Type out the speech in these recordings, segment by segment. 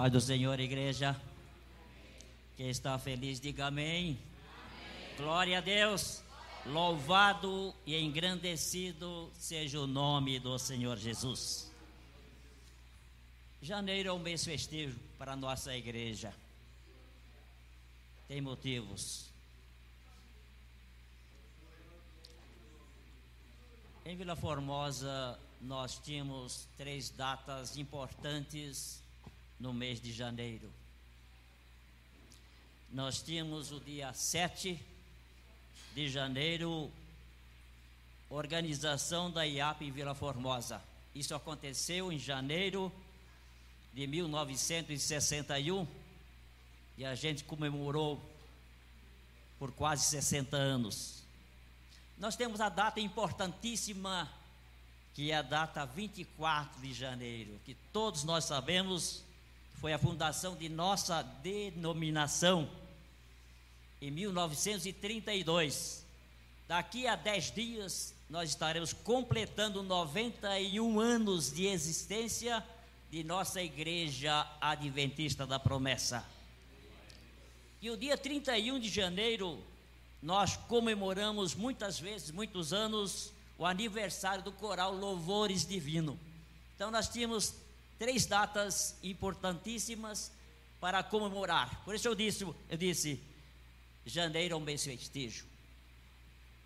paz do Senhor, igreja. Quem está feliz, diga amém. amém. Glória a Deus. Louvado e engrandecido seja o nome do Senhor Jesus. Janeiro é um mês festivo para a nossa igreja. Tem motivos. Em Vila Formosa, nós tínhamos três datas importantes no mês de janeiro. Nós tínhamos o dia 7 de janeiro, organização da IAP em Vila Formosa. Isso aconteceu em janeiro de 1961 e a gente comemorou por quase 60 anos. Nós temos a data importantíssima, que é a data 24 de janeiro, que todos nós sabemos foi a fundação de nossa denominação em 1932. Daqui a 10 dias, nós estaremos completando 91 anos de existência de nossa Igreja Adventista da Promessa. E o dia 31 de janeiro, nós comemoramos muitas vezes, muitos anos, o aniversário do coral Louvores Divino. Então, nós tínhamos três datas importantíssimas para comemorar. Por isso eu disse, eu disse, Janeiro é um mês festivo.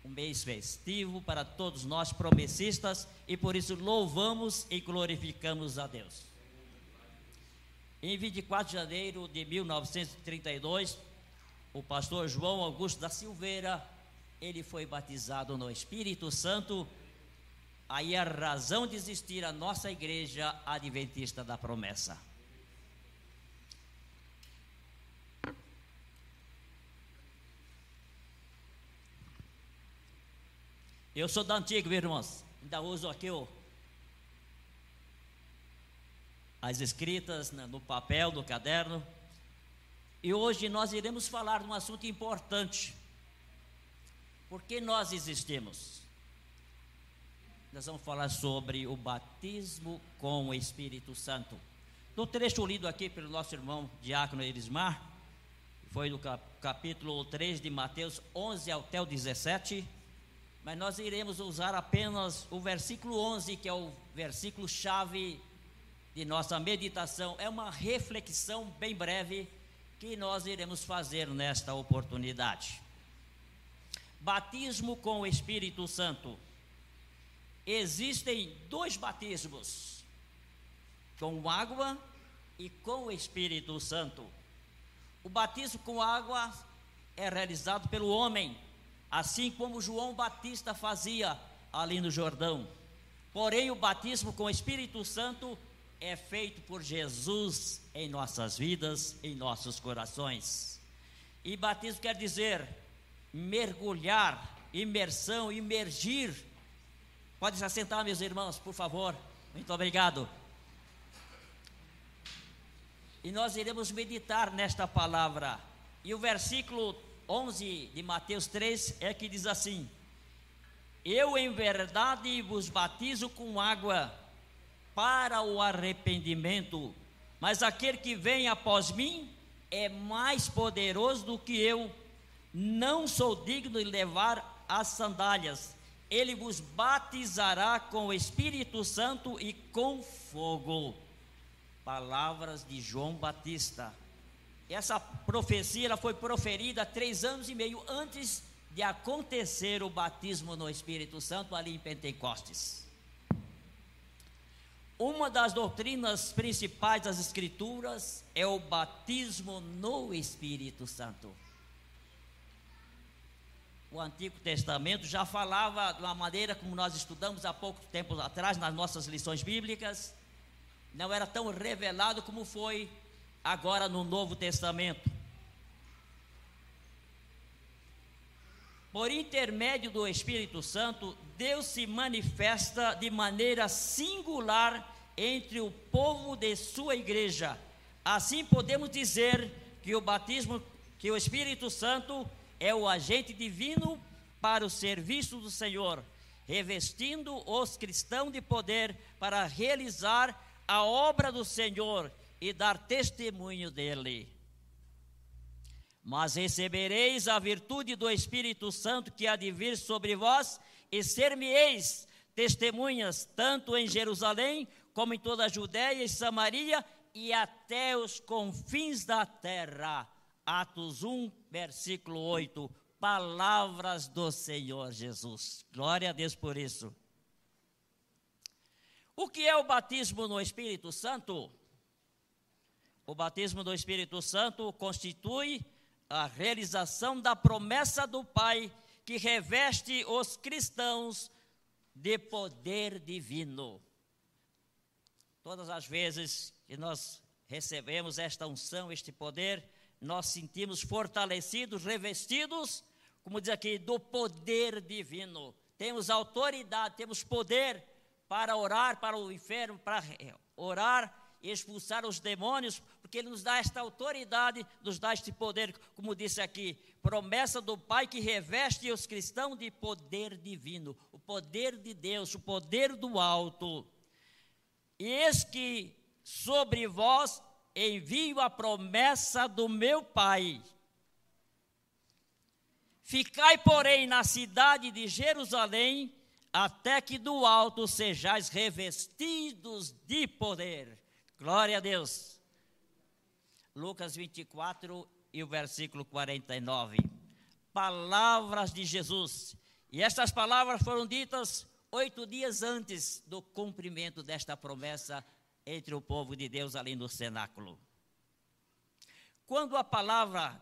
Um mês festivo para todos nós promessistas e por isso louvamos e glorificamos a Deus. Em 24 de janeiro de 1932, o pastor João Augusto da Silveira, ele foi batizado no Espírito Santo. Aí a razão de existir a nossa igreja adventista da promessa. Eu sou da antiga, irmãos. Ainda uso aqui o, as escritas no papel, no caderno. E hoje nós iremos falar de um assunto importante. Por que nós existimos? Nós vamos falar sobre o batismo com o Espírito Santo. No trecho lido aqui pelo nosso irmão Diácono Elismar, foi do capítulo 3 de Mateus 11 até o 17 mas nós iremos usar apenas o versículo 11, que é o versículo chave de nossa meditação. É uma reflexão bem breve que nós iremos fazer nesta oportunidade. Batismo com o Espírito Santo. Existem dois batismos, com água e com o Espírito Santo. O batismo com água é realizado pelo homem, assim como João Batista fazia ali no Jordão. Porém, o batismo com o Espírito Santo é feito por Jesus em nossas vidas, em nossos corações. E batismo quer dizer mergulhar, imersão, imergir. Pode se assentar, meus irmãos, por favor. Muito obrigado. E nós iremos meditar nesta palavra. E o versículo 11 de Mateus 3 é que diz assim: Eu em verdade vos batizo com água para o arrependimento, mas aquele que vem após mim é mais poderoso do que eu, não sou digno de levar as sandálias. Ele vos batizará com o Espírito Santo e com fogo. Palavras de João Batista essa profecia foi proferida três anos e meio antes de acontecer o batismo no Espírito Santo ali em Pentecostes. Uma das doutrinas principais das Escrituras é o batismo no Espírito Santo. O Antigo Testamento já falava de uma maneira como nós estudamos há pouco tempo atrás nas nossas lições bíblicas, não era tão revelado como foi agora no Novo Testamento. Por intermédio do Espírito Santo, Deus se manifesta de maneira singular entre o povo de sua igreja. Assim podemos dizer que o batismo, que o Espírito Santo é o agente divino para o serviço do Senhor, revestindo os cristãos de poder para realizar a obra do Senhor e dar testemunho dele. Mas recebereis a virtude do Espírito Santo que há de vir sobre vós, e ser-me-eis testemunhas, tanto em Jerusalém, como em toda a Judéia e Samaria, e até os confins da terra. Atos 1, versículo 8. Palavras do Senhor Jesus. Glória a Deus por isso. O que é o batismo no Espírito Santo? O batismo do Espírito Santo constitui a realização da promessa do Pai que reveste os cristãos de poder divino. Todas as vezes que nós recebemos esta unção, este poder, nós sentimos fortalecidos, revestidos, como diz aqui, do poder divino. Temos autoridade, temos poder para orar para o inferno, para orar e expulsar os demônios, porque Ele nos dá esta autoridade, nos dá este poder, como disse aqui, promessa do Pai que reveste os cristãos de poder divino, o poder de Deus, o poder do alto. E eis que sobre vós envio a promessa do meu Pai. Ficai, porém, na cidade de Jerusalém, até que do alto sejais revestidos de poder. Glória a Deus. Lucas 24 e o versículo 49. Palavras de Jesus. E estas palavras foram ditas oito dias antes do cumprimento desta promessa entre o povo de Deus ali no cenáculo. Quando a palavra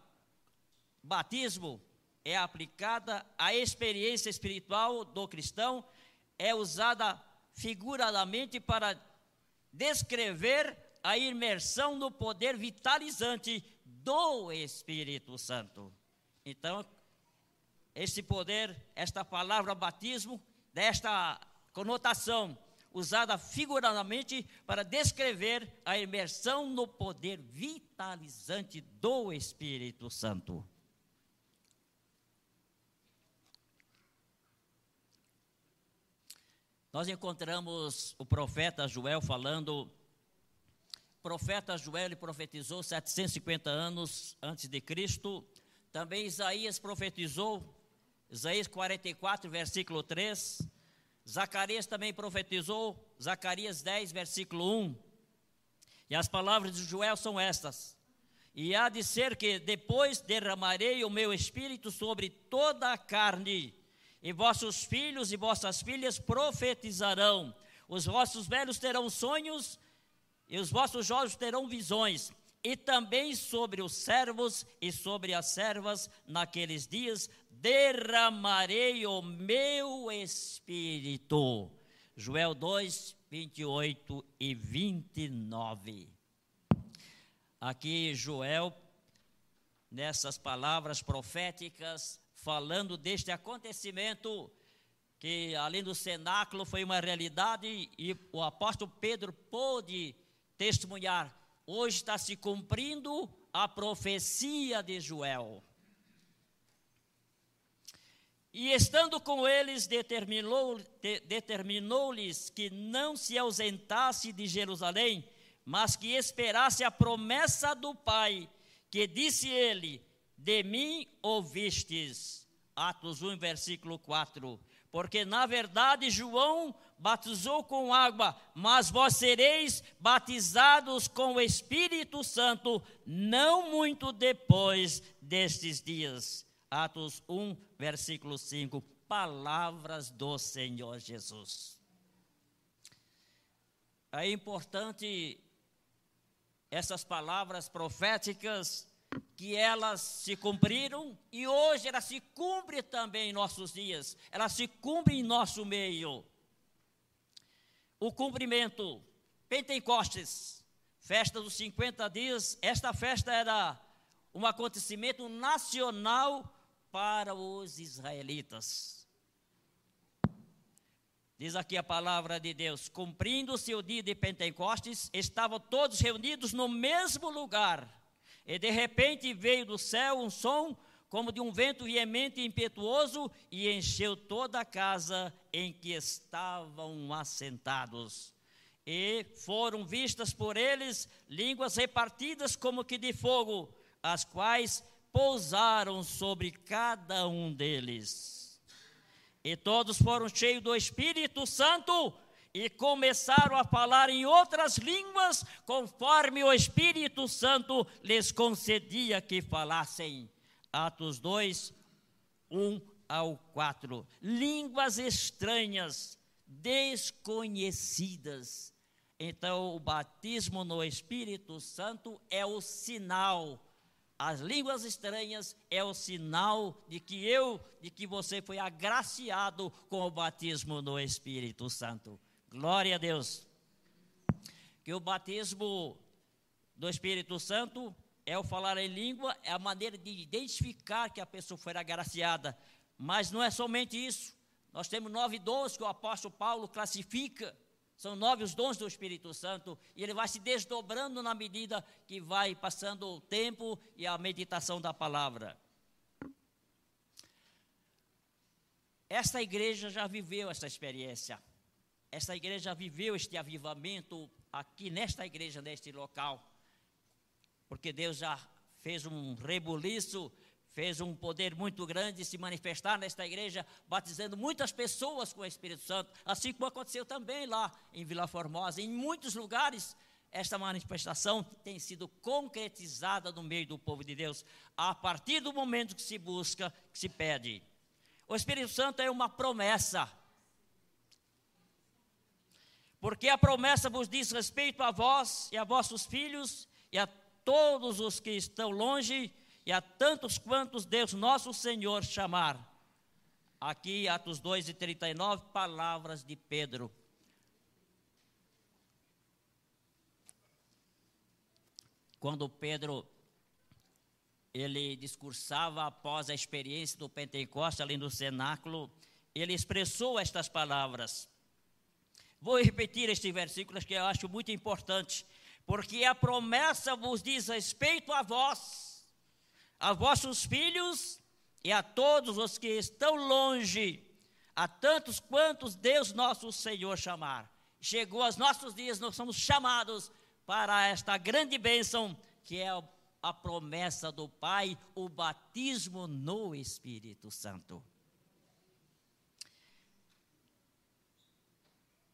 batismo é aplicada à experiência espiritual do cristão, é usada figuradamente para descrever a imersão no poder vitalizante do Espírito Santo. Então, esse poder, esta palavra batismo, desta conotação usada figuradamente para descrever a imersão no poder vitalizante do Espírito Santo. Nós encontramos o profeta Joel falando. O profeta Joel ele profetizou 750 anos antes de Cristo. Também Isaías profetizou, Isaías 44, versículo 3. Zacarias também profetizou, Zacarias 10, versículo 1. E as palavras de Joel são estas: E há de ser que depois derramarei o meu espírito sobre toda a carne, e vossos filhos e vossas filhas profetizarão, os vossos velhos terão sonhos, e os vossos jovens terão visões, e também sobre os servos e sobre as servas naqueles dias derramarei o meu espírito. Joel 2, 28 e 29. Aqui Joel, nessas palavras proféticas, falando deste acontecimento que além do cenáculo foi uma realidade e o apóstolo Pedro pôde testemunhar. Hoje está se cumprindo a profecia de Joel. E estando com eles, determinou-lhes de, determinou que não se ausentasse de Jerusalém, mas que esperasse a promessa do Pai, que disse ele: De mim ouvistes. Atos 1, versículo 4. Porque na verdade João batizou com água, mas vós sereis batizados com o Espírito Santo, não muito depois destes dias. Atos 1, versículo 5, palavras do Senhor Jesus. É importante essas palavras proféticas que elas se cumpriram e hoje elas se cumprem também em nossos dias, elas se cumprem em nosso meio. O cumprimento, Pentecostes, festa dos 50 dias, esta festa era um acontecimento nacional para os israelitas. Diz aqui a palavra de Deus: cumprindo-se o dia de Pentecostes, estavam todos reunidos no mesmo lugar. E de repente veio do céu um som como de um vento veemente e impetuoso e encheu toda a casa em que estavam assentados. e foram vistas por eles línguas repartidas como que de fogo, as quais pousaram sobre cada um deles. E todos foram cheios do Espírito Santo e começaram a falar em outras línguas, conforme o Espírito Santo lhes concedia que falassem. Atos 2, 1 ao 4. Línguas estranhas, desconhecidas. Então, o batismo no Espírito Santo é o sinal. As línguas estranhas é o sinal de que eu, de que você foi agraciado com o batismo no Espírito Santo. Glória a Deus. Que o batismo do Espírito Santo é o falar em língua, é a maneira de identificar que a pessoa foi agraciada. Mas não é somente isso. Nós temos nove dons que o apóstolo Paulo classifica. São nove os dons do Espírito Santo. E ele vai se desdobrando na medida que vai passando o tempo e a meditação da palavra. Esta igreja já viveu essa experiência esta igreja viveu este avivamento aqui nesta igreja, neste local, porque Deus já fez um rebuliço, fez um poder muito grande se manifestar nesta igreja, batizando muitas pessoas com o Espírito Santo, assim como aconteceu também lá em Vila Formosa, em muitos lugares. Esta manifestação tem sido concretizada no meio do povo de Deus, a partir do momento que se busca, que se pede. O Espírito Santo é uma promessa, porque a promessa vos diz respeito a vós e a vossos filhos e a todos os que estão longe e a tantos quantos Deus nosso Senhor chamar. Aqui, Atos 2 e 39, palavras de Pedro. Quando Pedro ele discursava após a experiência do Pentecostes ali no cenáculo, ele expressou estas palavras. Vou repetir este versículo que eu acho muito importante, porque a promessa vos diz respeito a vós, a vossos filhos e a todos os que estão longe, a tantos quantos Deus nosso Senhor chamar. Chegou aos nossos dias, nós somos chamados para esta grande bênção que é a promessa do Pai, o batismo no Espírito Santo.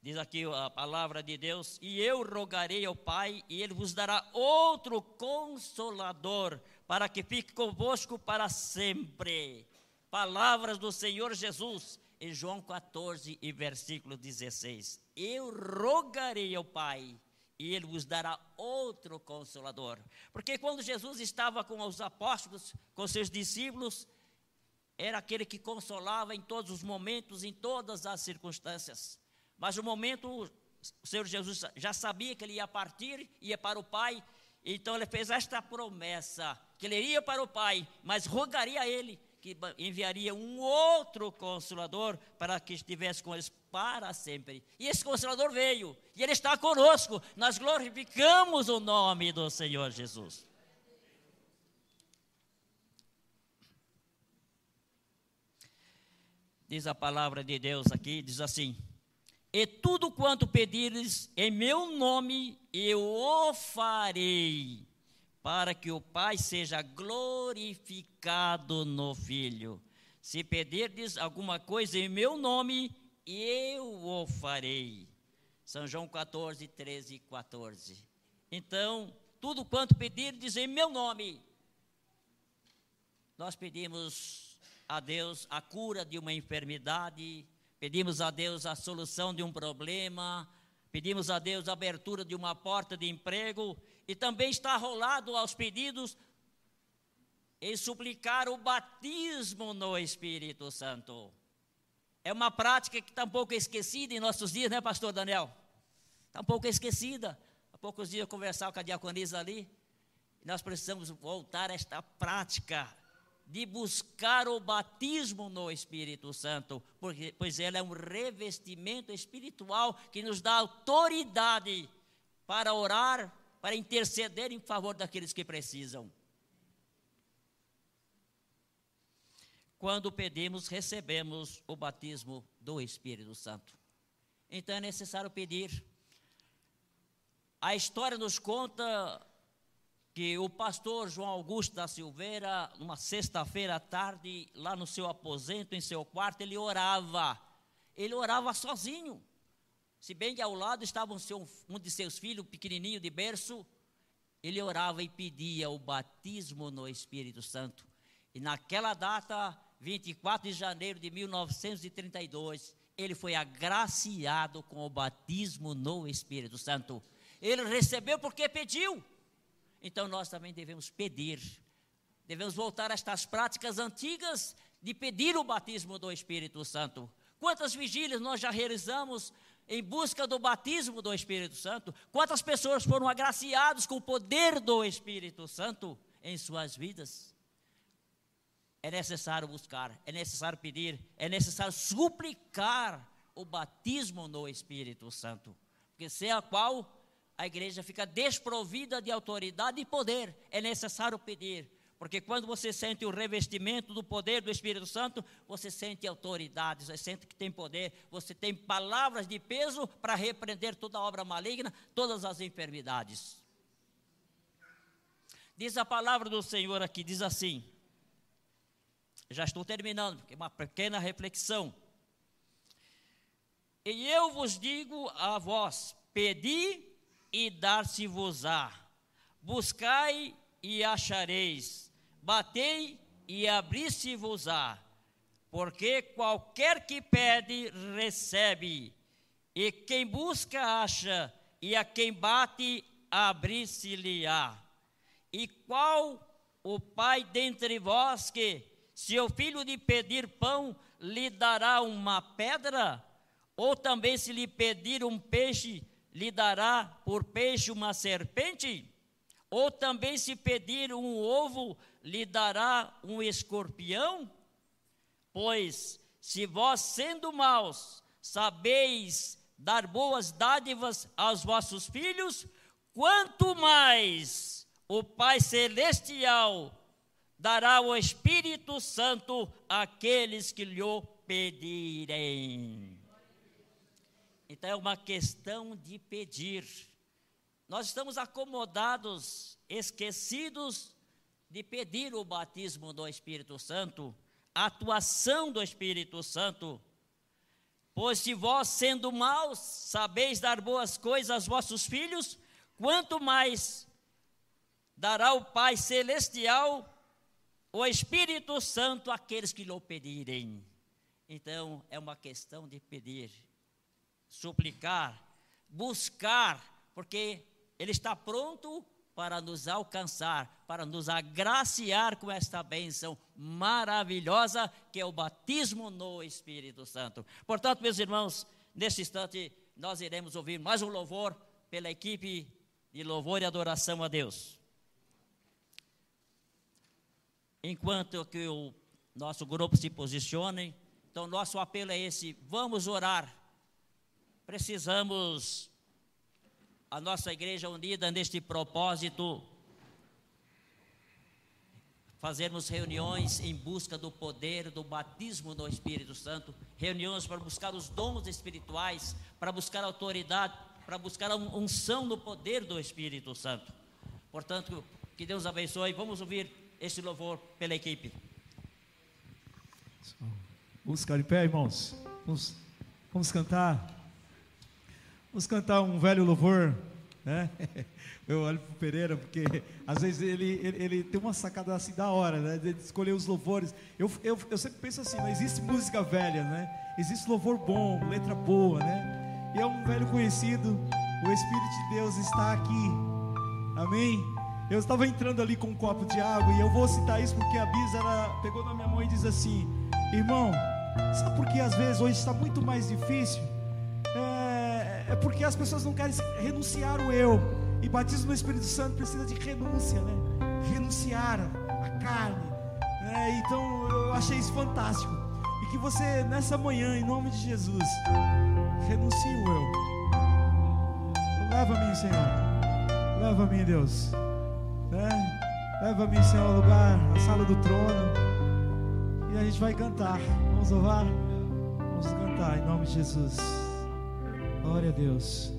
Diz aqui a palavra de Deus: E eu rogarei ao Pai, e Ele vos dará outro consolador, para que fique convosco para sempre. Palavras do Senhor Jesus, em João 14 e versículo 16: Eu rogarei ao Pai, e Ele vos dará outro consolador. Porque quando Jesus estava com os apóstolos, com seus discípulos, era aquele que consolava em todos os momentos, em todas as circunstâncias. Mas no momento, o Senhor Jesus já sabia que ele ia partir, ia para o Pai, então ele fez esta promessa: que ele iria para o Pai, mas rogaria a ele que enviaria um outro consolador para que estivesse com eles para sempre. E esse consolador veio, e ele está conosco. Nós glorificamos o nome do Senhor Jesus. Diz a palavra de Deus aqui, diz assim: e tudo quanto pedires em meu nome, eu o farei, para que o Pai seja glorificado no Filho. Se pedirdes alguma coisa em meu nome, eu o farei. São João 14, 13 e 14. Então, tudo quanto pedirdes em meu nome, nós pedimos a Deus a cura de uma enfermidade, pedimos a Deus a solução de um problema, pedimos a Deus a abertura de uma porta de emprego e também está rolado aos pedidos em suplicar o batismo no Espírito Santo. É uma prática que está um pouco esquecida em nossos dias, né, pastor Daniel? Está um pouco esquecida. Há poucos dias eu conversava com a diaconisa ali. Nós precisamos voltar a esta prática de buscar o batismo no Espírito Santo, porque, pois ele é um revestimento espiritual que nos dá autoridade para orar, para interceder em favor daqueles que precisam. Quando pedimos, recebemos o batismo do Espírito Santo. Então é necessário pedir. A história nos conta que o pastor João Augusto da Silveira, numa sexta-feira à tarde, lá no seu aposento, em seu quarto, ele orava. Ele orava sozinho. Se bem que ao lado estava um, seu, um de seus filhos, pequenininho de berço, ele orava e pedia o batismo no Espírito Santo. E naquela data, 24 de janeiro de 1932, ele foi agraciado com o batismo no Espírito Santo. Ele recebeu porque pediu. Então nós também devemos pedir. Devemos voltar a estas práticas antigas de pedir o batismo do Espírito Santo. Quantas vigílias nós já realizamos em busca do batismo do Espírito Santo? Quantas pessoas foram agraciadas com o poder do Espírito Santo em suas vidas? É necessário buscar, é necessário pedir, é necessário suplicar o batismo no Espírito Santo, porque sem a qual a igreja fica desprovida de autoridade e poder, é necessário pedir, porque quando você sente o revestimento do poder do Espírito Santo, você sente autoridade, você sente que tem poder, você tem palavras de peso para repreender toda obra maligna, todas as enfermidades. Diz a palavra do Senhor aqui, diz assim. Já estou terminando, porque é uma pequena reflexão. E eu vos digo a vós: pedi e dar-se-vos-á, buscai e achareis batei e abri-se-vos-á, porque qualquer que pede, recebe, e quem busca, acha, e a quem bate, abri-se-lhe-á. E qual o pai dentre vós que, se o filho lhe pedir pão, lhe dará uma pedra? Ou também, se lhe pedir um peixe, lhe dará por peixe uma serpente? Ou também, se pedir um ovo, lhe dará um escorpião? Pois, se vós, sendo maus, sabeis dar boas dádivas aos vossos filhos, quanto mais o Pai Celestial dará o Espírito Santo àqueles que lhe pedirem. Então é uma questão de pedir. Nós estamos acomodados, esquecidos de pedir o batismo do Espírito Santo, a atuação do Espírito Santo. Pois se vós, sendo maus, sabeis dar boas coisas aos vossos filhos, quanto mais dará o Pai Celestial o Espírito Santo àqueles que lhe pedirem. Então, é uma questão de pedir, suplicar, buscar, porque Ele está pronto para nos alcançar, para nos agraciar com esta bênção maravilhosa que é o batismo no Espírito Santo. Portanto, meus irmãos, neste instante nós iremos ouvir mais um louvor pela equipe de louvor e adoração a Deus. Enquanto que o nosso grupo se posicione, então nosso apelo é esse: vamos orar. Precisamos a nossa igreja unida neste propósito, fazermos reuniões em busca do poder, do batismo no Espírito Santo, reuniões para buscar os dons espirituais, para buscar autoridade, para buscar a unção no poder do Espírito Santo. Portanto, que Deus abençoe. Vamos ouvir este louvor pela equipe. Vamos ficar em pé, irmãos. Vamos, vamos cantar. Vamos cantar um velho louvor, né? Eu olho para o Pereira porque às vezes ele, ele, ele, tem uma sacada assim da hora, né? De escolher os louvores. Eu, eu, eu sempre penso assim, não existe música velha, né? Existe louvor bom, letra boa, né? E é um velho conhecido, o Espírito de Deus está aqui. Amém? Eu estava entrando ali com um copo de água e eu vou citar isso porque a Bisa ela pegou na minha mão e diz assim: Irmão, sabe por que às vezes hoje está muito mais difícil? é porque as pessoas não querem renunciar o eu. E batismo no Espírito Santo precisa de renúncia, né? Renunciar a carne. Né? Então eu achei isso fantástico. E que você nessa manhã, em nome de Jesus, renuncie o eu. Leva-me, Senhor. Leva-me, Deus. Né? Leva-me, Senhor, ao lugar, na sala do trono. E a gente vai cantar. Vamos louvar? Vamos cantar em nome de Jesus. Glória a Deus.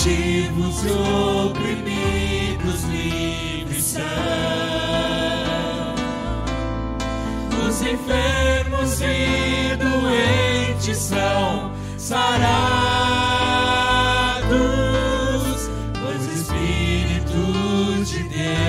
cativos e oprimidos livres são. Os enfermos e doentes são sarados, pois Espírito de Deus.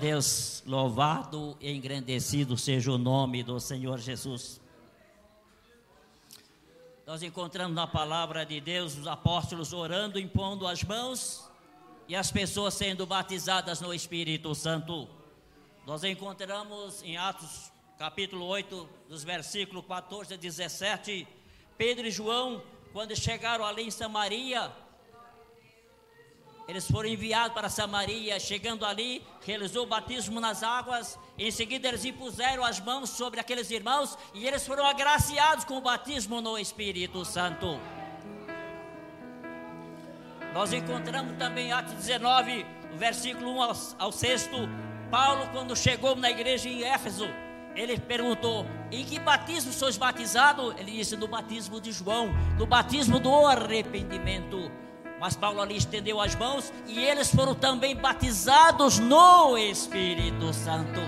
Deus, louvado e engrandecido seja o nome do Senhor Jesus. Nós encontramos na palavra de Deus os apóstolos orando, impondo as mãos e as pessoas sendo batizadas no Espírito Santo. Nós encontramos em Atos capítulo 8, dos versículos 14 a 17, Pedro e João, quando chegaram ali em Samaria, eles foram enviados para Samaria, chegando ali, realizou o batismo nas águas. Em seguida, eles impuseram as mãos sobre aqueles irmãos e eles foram agraciados com o batismo no Espírito Santo. Nós encontramos também Atos 19, versículo 1 ao, ao 6. Paulo, quando chegou na igreja em Éfeso, ele perguntou: Em que batismo sois batizados? Ele disse: No batismo de João, no batismo do arrependimento. Mas Paulo ali estendeu as mãos e eles foram também batizados no Espírito Santo.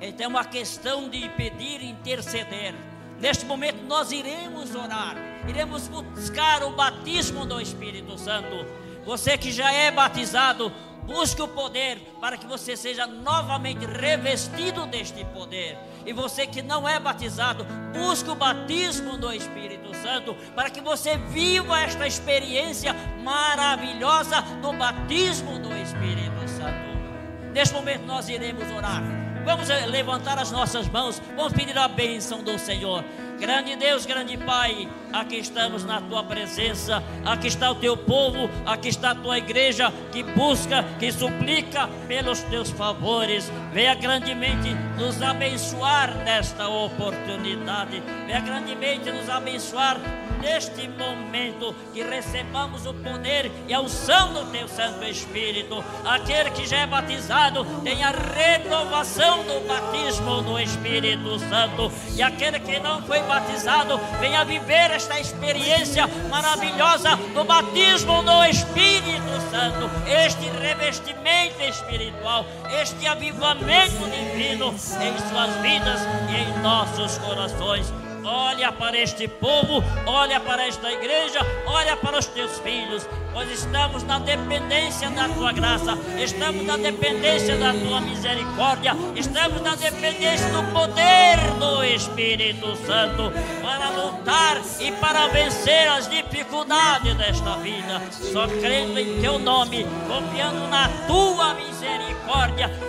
Então é uma questão de pedir e interceder. Neste momento nós iremos orar, iremos buscar o batismo do Espírito Santo. Você que já é batizado, busque o poder para que você seja novamente revestido deste poder. E você que não é batizado, busque o batismo do Espírito Santo para que você viva esta experiência maravilhosa do batismo do Espírito Santo. Neste momento nós iremos orar. Vamos levantar as nossas mãos, vamos pedir a bênção do Senhor. Grande Deus, grande Pai, aqui estamos na tua presença, aqui está o teu povo, aqui está a tua igreja que busca, que suplica pelos teus favores. Venha grandemente nos abençoar nesta oportunidade, venha grandemente nos abençoar neste momento que recebamos o poder e a unção do teu Santo Espírito. Aquele que já é batizado tem a renovação do batismo do Espírito Santo, e aquele que não foi batizado, venha viver esta experiência maravilhosa do batismo no Espírito Santo, este revestimento espiritual, este avivamento divino em suas vidas e em nossos corações olha para este povo, olha para esta igreja, olha para os teus filhos, pois estamos na dependência da tua graça, estamos na dependência da tua misericórdia, estamos na dependência do poder do Espírito Santo para lutar e para vencer as dificuldades desta vida, só crendo em teu nome, confiando na tua misericórdia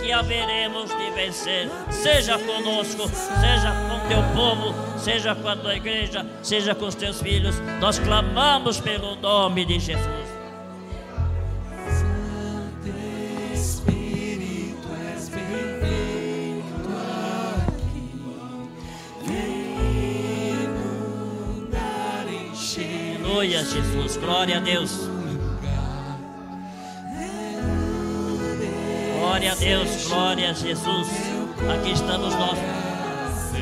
que haveremos de vencer. Seja conosco, seja com teu povo, seja com a tua igreja, seja com os teus filhos. Nós clamamos pelo nome de Jesus. Aleluia, Jesus. Glória a Deus. Glória a Deus, glória a Jesus. Aqui estamos nós.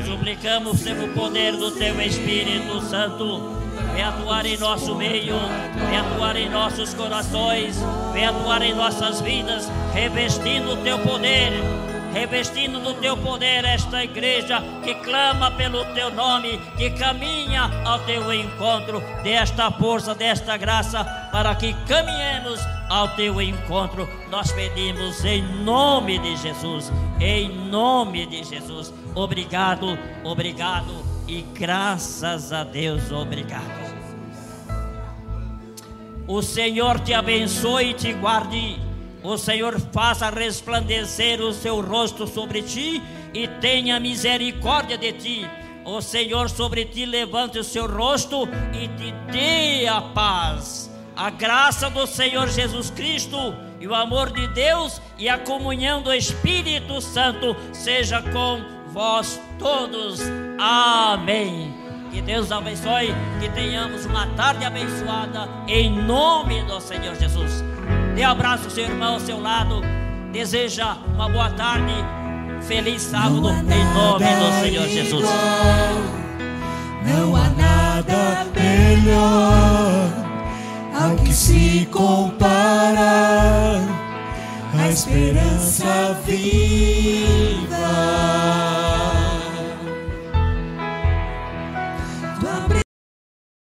Suplicamos pelo poder do Teu Espírito Santo. Vem atuar em nosso meio, vem atuar em nossos corações, vem atuar em nossas vidas, revestindo o Teu poder, revestindo do Teu poder esta igreja que clama pelo Teu nome, que caminha ao Teu encontro, desta força, desta graça, para que caminhemos ao Teu encontro. Nós pedimos em nome de Jesus, em nome de Jesus. Obrigado, obrigado e graças a Deus, obrigado. O Senhor te abençoe e te guarde. O Senhor faça resplandecer o seu rosto sobre ti e tenha misericórdia de ti. O Senhor sobre ti levante o seu rosto e te dê a paz. A graça do Senhor Jesus Cristo e o amor de Deus e a comunhão do Espírito Santo seja com vós todos. Amém. Que Deus abençoe, que tenhamos uma tarde abençoada em nome do Senhor Jesus. Dê um abraço ao seu irmão ao seu lado. Deseja uma boa tarde. Feliz sábado em nome do Senhor Jesus. Não há nada melhor ao que se compara a esperança viva.